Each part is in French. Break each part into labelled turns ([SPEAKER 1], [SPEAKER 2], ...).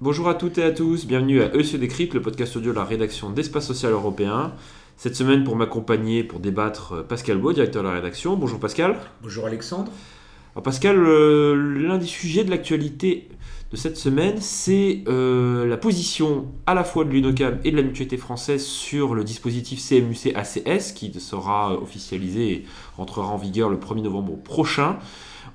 [SPEAKER 1] Bonjour à toutes et à tous, bienvenue à EC Décrypte, le podcast audio de la rédaction d'Espace Social Européen. Cette semaine, pour m'accompagner, pour débattre, euh, Pascal Beau, directeur de la rédaction. Bonjour Pascal.
[SPEAKER 2] Bonjour Alexandre.
[SPEAKER 1] Alors Pascal, euh, l'un des sujets de l'actualité de cette semaine, c'est euh, la position à la fois de l'UNOCAM et de la mutualité française sur le dispositif CMUC ACS qui sera officialisé et entrera en vigueur le 1er novembre prochain.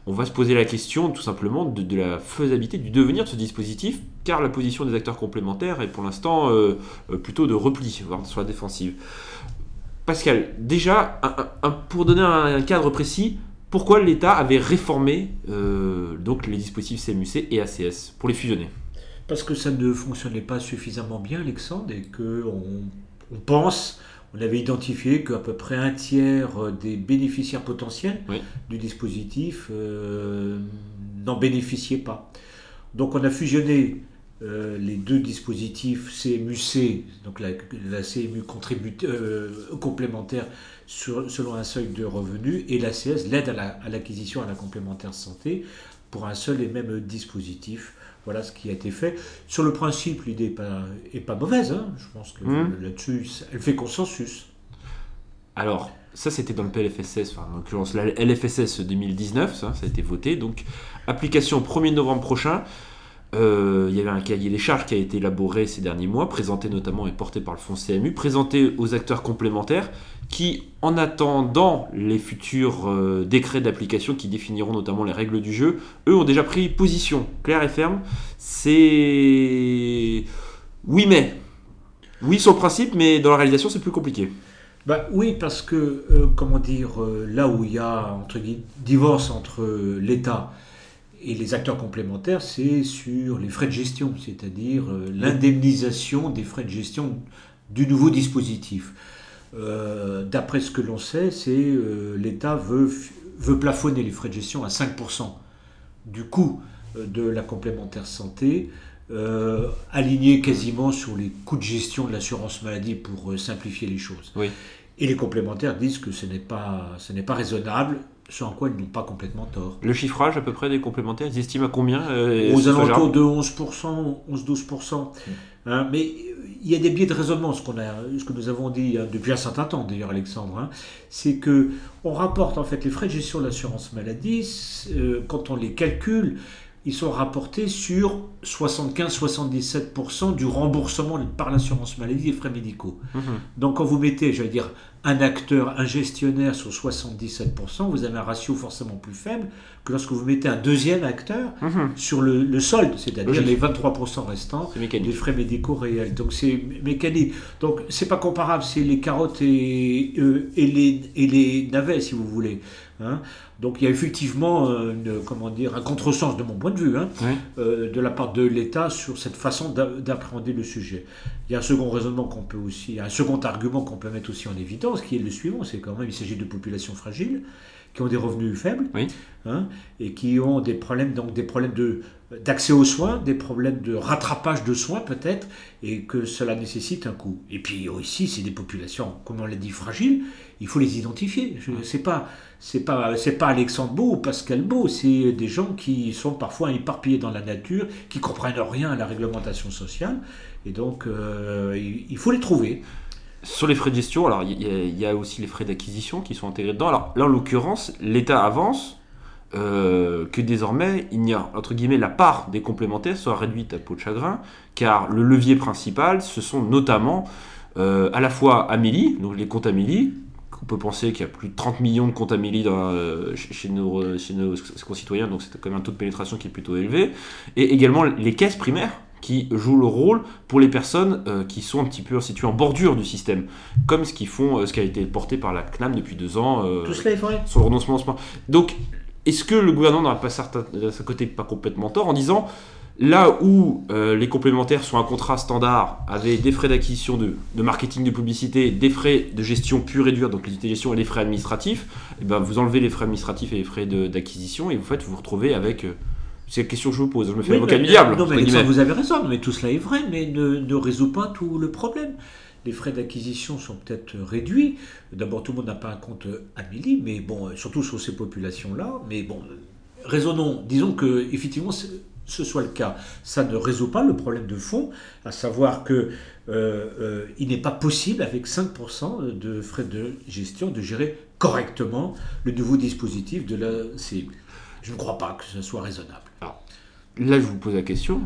[SPEAKER 1] On va se poser la question tout simplement de, la faisabilité, du devenir de ce dispositif, car la position des acteurs complémentaires est pour l'instant euh, euh, plutôt de repli, voire sur la défensive. Pascal, déjà, pour donner un, cadre précis, pourquoi l'État avait réformé euh, donc les dispositifs CMUC et ACS pour les fusionner?
[SPEAKER 2] Parce que ça ne fonctionnait pas suffisamment bien, Alexandre, et qu'on on pense on avait identifié qu'à peu près un tiers des bénéficiaires potentiels du dispositif euh, n'en bénéficiaient pas. Donc on a fusionné euh, les deux dispositifs CMUC, donc la, CMU complémentaire selon un seuil de revenus, et l'ACS, l'aide à l'acquisition à la complémentaire santé, pour un seul et même dispositif. Voilà ce qui a été fait. Sur le principe, l'idée n'est pas, est pas mauvaise. Hein. Je pense que hmm. là-dessus, elle fait consensus.
[SPEAKER 1] Alors, ça c'était dans le PLFSS, enfin, en l'occurrence la LFSS 2019, ça, ça, a été voté. Donc, application 1er novembre prochain. Euh, il y avait un cahier des charges qui a été élaboré ces derniers mois, présenté notamment et porté par le fonds CMU, présenté aux acteurs complémentaires qui, en attendant les futurs euh, décrets d'application qui définiront notamment les règles du jeu, eux ont déjà pris position claire et ferme. C'est oui mais. Oui sur le principe, mais dans la réalisation c'est plus compliqué.
[SPEAKER 2] Bah, oui, parce que, euh, comment dire, là où il y a entre divorce entre l'État les acteurs complémentaires, c'est sur les frais de gestion, c'est-à-dire euh, l'indemnisation des frais de gestion du nouveau dispositif. Euh, d'après ce que l'on sait, c'est euh, l'État veut, veut plafonner les frais de gestion à 5% du coût de la complémentaire santé, aligné quasiment sur les coûts de gestion de l'assurance maladie pour simplifier les choses. Et les complémentaires disent que ce n'est pas, ce n'est pas raisonnable ce en quoi ils n'ont pas complètement tort.
[SPEAKER 1] Le chiffrage à peu près des complémentaires, ils estiment à combien
[SPEAKER 2] euh, Aux alentours de 11%, 11-12%. Hmm. Hein, mais il y a des biais de raisonnement, ce, qu'on a, ce que nous avons dit hein, depuis un certain temps d'ailleurs Alexandre, hein, c'est que on rapporte en fait les frais de gestion de l'assurance maladie, euh, quand on les calcule, ils sont rapportés sur 75-77% du remboursement par l'assurance maladie des frais médicaux. Mhm. Donc quand vous mettez, j'allais dire, un acteur, un gestionnaire sur 77%, vous avez un ratio forcément plus faible que lorsque vous mettez un deuxième acteur mhm. sur le, solde, c'est-à-dire les 23% restants des frais médicaux réels. Donc c'est mécanique. Donc c'est pas comparable, c'est les carottes et, euh, et, les, et les navets, si vous voulez. Hein. Donc il y a effectivement euh, comment dire, un contresens de mon point de vue hein, euh, de la part de l'État sur cette façon d'appréhender le sujet. Il y a un second raisonnement qu'on peut aussi, un second argument qu'on peut mettre aussi en évidence, qui est le suivant, c'est quand même il s'agit de populations fragiles qui ont des revenus faibles hein, et qui ont des problèmes donc des problèmes de d'accès aux soins, des problèmes de rattrapage de soins peut-être, et que cela nécessite un coût. Et puis aussi, c'est des populations, comme on l'a dit, fragiles, il faut les identifier. C'est pas c'est pas c'est pas Alexandre Beau ou Pascal Beau, c'est des gens qui sont parfois éparpillés dans la nature, qui comprennent rien à la réglementation sociale, et donc euh, il faut les trouver.
[SPEAKER 1] Sur les frais de gestion, alors il y, a aussi les frais d'acquisition qui sont intégrés dedans. Alors là, en l'occurrence, l'État avance euh, que désormais, il a, entre guillemets, la part des complémentaires soit réduite à peau de chagrin, car le levier principal, ce sont notamment euh, à la fois Amélie, donc les comptes Amélie, on peut penser qu'il y a plus de 30 millions de comptes Amélie euh, chez, nos, chez nos concitoyens, donc c'est quand même un taux de pénétration qui est plutôt élevé, et également les caisses primaires, qui jouent le rôle pour les personnes euh, qui sont un petit peu situées en bordure du système, comme ce, qu'ils font, euh, ce qui a été porté par la CNAM depuis deux ans
[SPEAKER 2] euh, Tout cela est vrai.
[SPEAKER 1] sur le renoncement. Donc, est-ce que le gouvernement n'aurait pas certain, sa côté pas complètement tort en disant là où les complémentaires sont un contrat standard avec des frais d'acquisition de, marketing de publicité, des frais de gestion pure et dure, donc les de gestion et les frais administratifs, et eh ben vous enlevez les frais administratifs et les frais d'acquisition et vous faites vous, vous retrouvez avec c'est la question que je vous pose. Je me fais l'avocat du diable.
[SPEAKER 2] Non, mais vous avez raison, mais tout cela est vrai, mais ne, ne résout pas tout le problème. les frais d'acquisition sont peut-être réduits. D'abord, tout le monde n'a pas un compte Amélie, mais bon, surtout sur ces populations-là. Mais bon, raisonnons, disons que effectivement ce soit le cas. Ça ne résout pas le problème de fond, à savoir que euh, euh, il n'est pas possible avec 5% de frais de gestion de gérer correctement le nouveau dispositif de la CMU. Je ne crois pas que ce soit raisonnable.
[SPEAKER 1] Alors, là, je vous pose la question.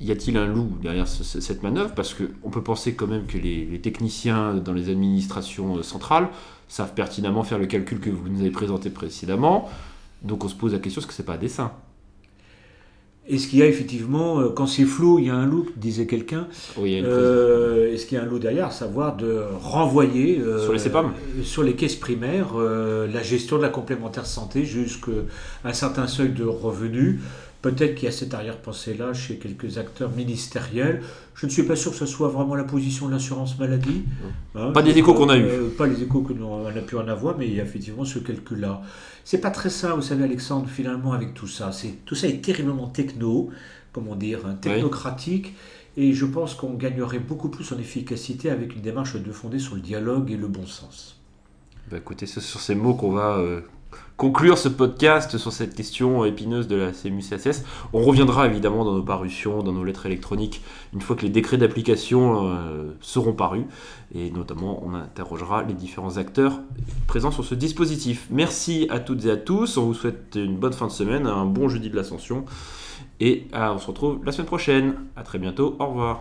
[SPEAKER 1] Y a-t-il un loup derrière cette manœuvre? Parce qu'on peut penser quand même que les, techniciens dans les administrations centrales savent pertinemment faire le calcul que vous nous avez présenté précédemment. Donc on se pose la question, est-ce que c'est pas à dessein
[SPEAKER 2] est-ce qu'il y a effectivement, euh, quand c'est flou, il y a un loup, disait quelqu'un.
[SPEAKER 1] Oui,
[SPEAKER 2] euh, Est-ce qu'il y a un loup derrière? Savoir de renvoyer
[SPEAKER 1] euh, sur, les
[SPEAKER 2] sur les caisses primaires la gestion de la complémentaire santé jusqu'à un certain seuil de revenus. Peut-être qu'il y a cette arrière-pensée-là chez quelques acteurs ministériels. Je ne suis pas sûr que ce soit vraiment la position de l'assurance maladie.
[SPEAKER 1] Hein. pas des échos qu'on a eu.
[SPEAKER 2] pas les échos qu'on a pu en avoir, mais il y a effectivement ce calcul-là. C'est pas très ça, vous savez, Alexandre, finalement, avec tout ça. C'est, tout ça est terriblement techno, comment dire, hein, technocratique. Et je pense qu'on gagnerait beaucoup plus en efficacité avec une démarche de fondée sur le dialogue et le bon sens.
[SPEAKER 1] Bah écoutez, c'est sur ces mots qu'on va euh, conclure ce podcast sur cette question épineuse de la CMU-CSS. On reviendra évidemment dans nos parutions, dans nos lettres électroniques, une fois que les décrets d'application euh, seront parus. Et notamment, on interrogera les différents acteurs présents sur ce dispositif. Merci à toutes et à tous. On vous souhaite une bonne fin de semaine, un bon jeudi de l'ascension. Et ah, on se retrouve la semaine prochaine. A très bientôt. Au revoir.